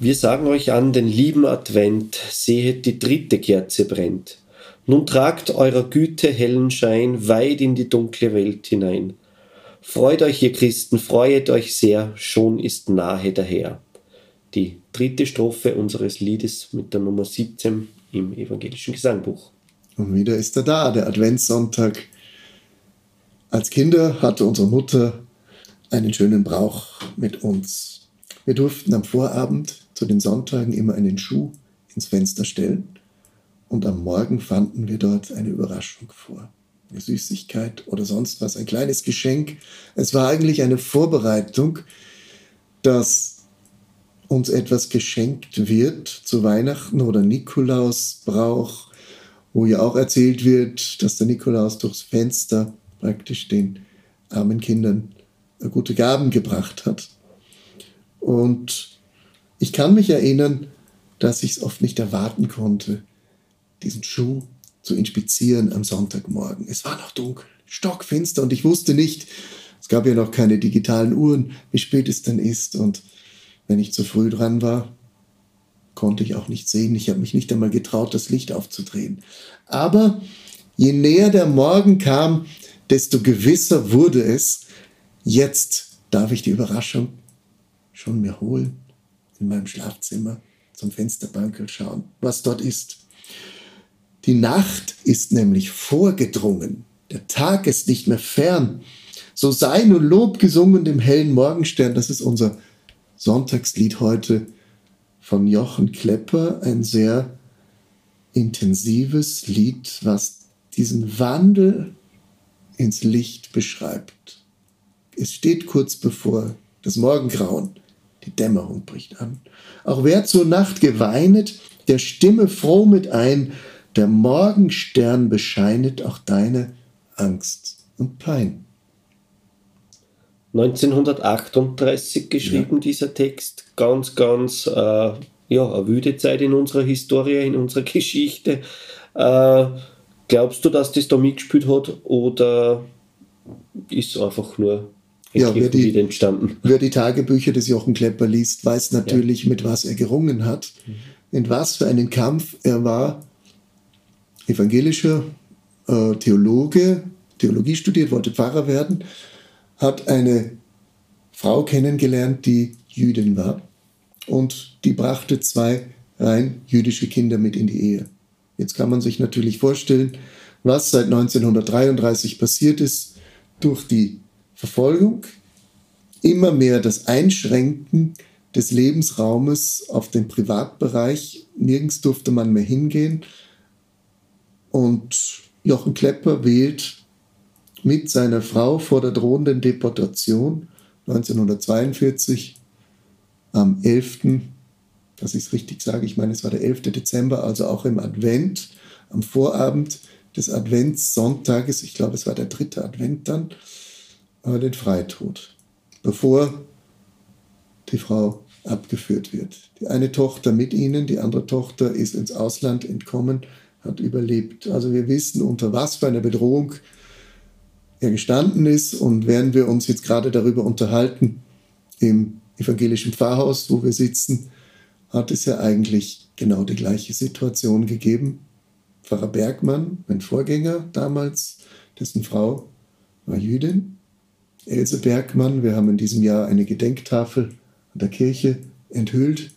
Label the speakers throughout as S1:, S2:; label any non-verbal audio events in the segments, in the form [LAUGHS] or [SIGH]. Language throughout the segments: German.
S1: Wir sagen euch an den lieben Advent, sehet die dritte Kerze brennt. Nun tragt eurer Güte hellen Schein weit in die dunkle Welt hinein. Freut euch, ihr Christen, freuet euch sehr, schon ist nahe der Herr. Die dritte Strophe unseres Liedes mit der Nummer 17 im evangelischen Gesangbuch.
S2: Und wieder ist er da, der Adventssonntag. Als Kinder hatte unsere Mutter einen schönen Brauch mit uns. Wir durften am Vorabend zu den Sonntagen immer einen Schuh ins Fenster stellen und am Morgen fanden wir dort eine Überraschung vor. Eine Süßigkeit oder sonst was, ein kleines Geschenk. Es war eigentlich eine Vorbereitung, dass uns etwas geschenkt wird zu Weihnachten oder Nikolausbrauch, wo ja auch erzählt wird, dass der Nikolaus durchs Fenster praktisch den armen Kindern gute Gaben gebracht hat. Und ich kann mich erinnern, dass ich es oft nicht erwarten konnte, diesen Schuh zu inspizieren am Sonntagmorgen. Es war noch dunkel, stockfinster und ich wusste nicht, es gab ja noch keine digitalen Uhren, wie spät es denn ist. Und wenn ich zu früh dran war, konnte ich auch nicht sehen. Ich habe mich nicht einmal getraut, das Licht aufzudrehen. Aber je näher der Morgen kam, desto gewisser wurde es, jetzt darf ich die Überraschung schon mir holen in meinem Schlafzimmer zum Fensterbankel schauen, was dort ist. Die Nacht ist nämlich vorgedrungen, der Tag ist nicht mehr fern. So sei nun Lob gesungen dem hellen Morgenstern, das ist unser Sonntagslied heute von Jochen Klepper, ein sehr intensives Lied, was diesen Wandel ins Licht beschreibt. Es steht kurz bevor das Morgengrauen. Die Dämmerung bricht an. Auch wer zur Nacht geweinet, der stimme froh mit ein, der Morgenstern bescheinet auch deine Angst und Pein.
S1: 1938 geschrieben, ja. dieser Text. Ganz, ganz, äh, ja, eine wüde Zeit in unserer Historie, in unserer [LAUGHS] Geschichte. Äh, glaubst du, dass das da mitgespielt hat oder ist es einfach nur
S2: ja, wer die, entstanden. Wer die Tagebücher des Jochen Klepper liest, weiß natürlich, ja. mit was er gerungen hat, mhm. in was für einen Kampf er war. Evangelischer äh, Theologe, Theologie studiert, wollte Pfarrer werden, hat eine Frau kennengelernt, die Jüdin war und die brachte zwei rein jüdische Kinder mit in die Ehe. Jetzt kann man sich natürlich vorstellen, was seit 1933 passiert ist durch die Verfolgung, immer mehr das Einschränken des Lebensraumes auf den Privatbereich. Nirgends durfte man mehr hingehen. Und Jochen Klepper wählt mit seiner Frau vor der drohenden Deportation 1942 am 11., dass ich es richtig sage, ich meine, es war der 11. Dezember, also auch im Advent, am Vorabend des Adventssonntages, ich glaube, es war der dritte Advent dann, den Freitod, bevor die Frau abgeführt wird. Die eine Tochter mit ihnen, die andere Tochter ist ins Ausland entkommen, hat überlebt. Also wir wissen, unter was für einer Bedrohung er gestanden ist. Und während wir uns jetzt gerade darüber unterhalten, im evangelischen Pfarrhaus, wo wir sitzen, hat es ja eigentlich genau die gleiche Situation gegeben. Pfarrer Bergmann, mein Vorgänger damals, dessen Frau war Jüdin, Else Bergmann. Wir haben in diesem Jahr eine Gedenktafel an der Kirche enthüllt,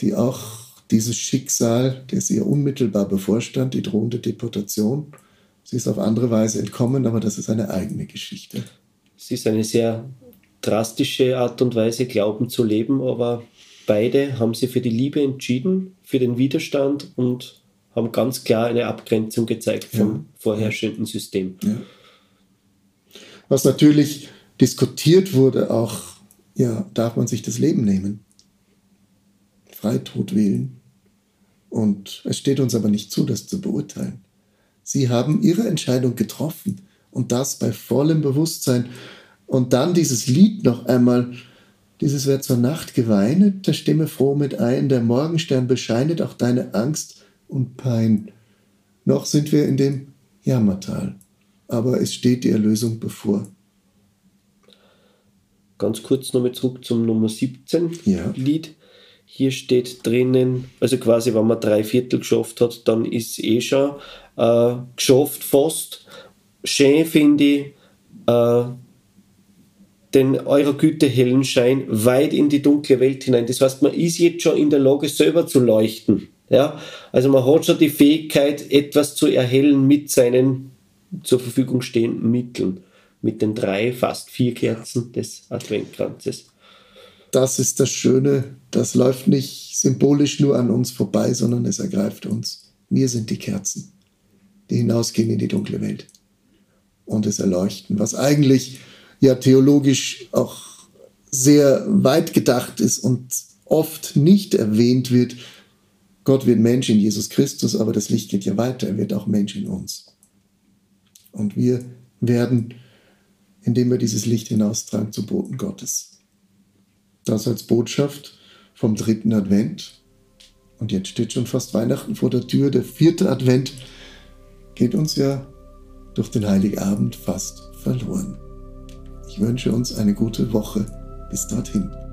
S2: die auch dieses Schicksal, das ihr unmittelbar bevorstand, die drohende Deportation, sie ist auf andere Weise entkommen, aber das ist eine eigene Geschichte.
S1: Es ist eine sehr drastische Art und Weise, Glauben zu leben, aber beide haben sich für die Liebe entschieden, für den Widerstand und haben ganz klar eine Abgrenzung gezeigt vom ja. vorherrschenden System. Ja.
S2: Was natürlich diskutiert wurde, auch, ja, darf man sich das Leben nehmen? Freitod wählen? Und es steht uns aber nicht zu, das zu beurteilen. Sie haben ihre Entscheidung getroffen und das bei vollem Bewusstsein. Und dann dieses Lied noch einmal, dieses wird zur Nacht geweinet, der Stimme froh mit ein, der Morgenstern bescheinet auch deine Angst und Pein. Noch sind wir in dem Jammertal, aber es steht die Erlösung bevor.
S1: Ganz kurz nochmal zurück zum Nummer 17 ja. Lied. Hier steht drinnen, also quasi, wenn man drei Viertel geschafft hat, dann ist es eh schon äh, geschafft fast. Schön finde ich äh, den eurer Güte hellen Schein weit in die dunkle Welt hinein. Das heißt, man ist jetzt schon in der Lage, selber zu leuchten. Ja? Also man hat schon die Fähigkeit, etwas zu erhellen mit seinen zur Verfügung stehenden Mitteln. Mit den drei, fast vier Kerzen des Adventkranzes.
S2: Das ist das Schöne. Das läuft nicht symbolisch nur an uns vorbei, sondern es ergreift uns. Wir sind die Kerzen, die hinausgehen in die dunkle Welt und es erleuchten, was eigentlich ja theologisch auch sehr weit gedacht ist und oft nicht erwähnt wird. Gott wird Mensch in Jesus Christus, aber das Licht geht ja weiter, er wird auch Mensch in uns. Und wir werden, indem wir dieses Licht hinaustragen, zu Boten Gottes. Das als Botschaft vom dritten Advent. Und jetzt steht schon fast Weihnachten vor der Tür. Der vierte Advent geht uns ja durch den Heiligabend fast verloren. Ich wünsche uns eine gute Woche. Bis dorthin.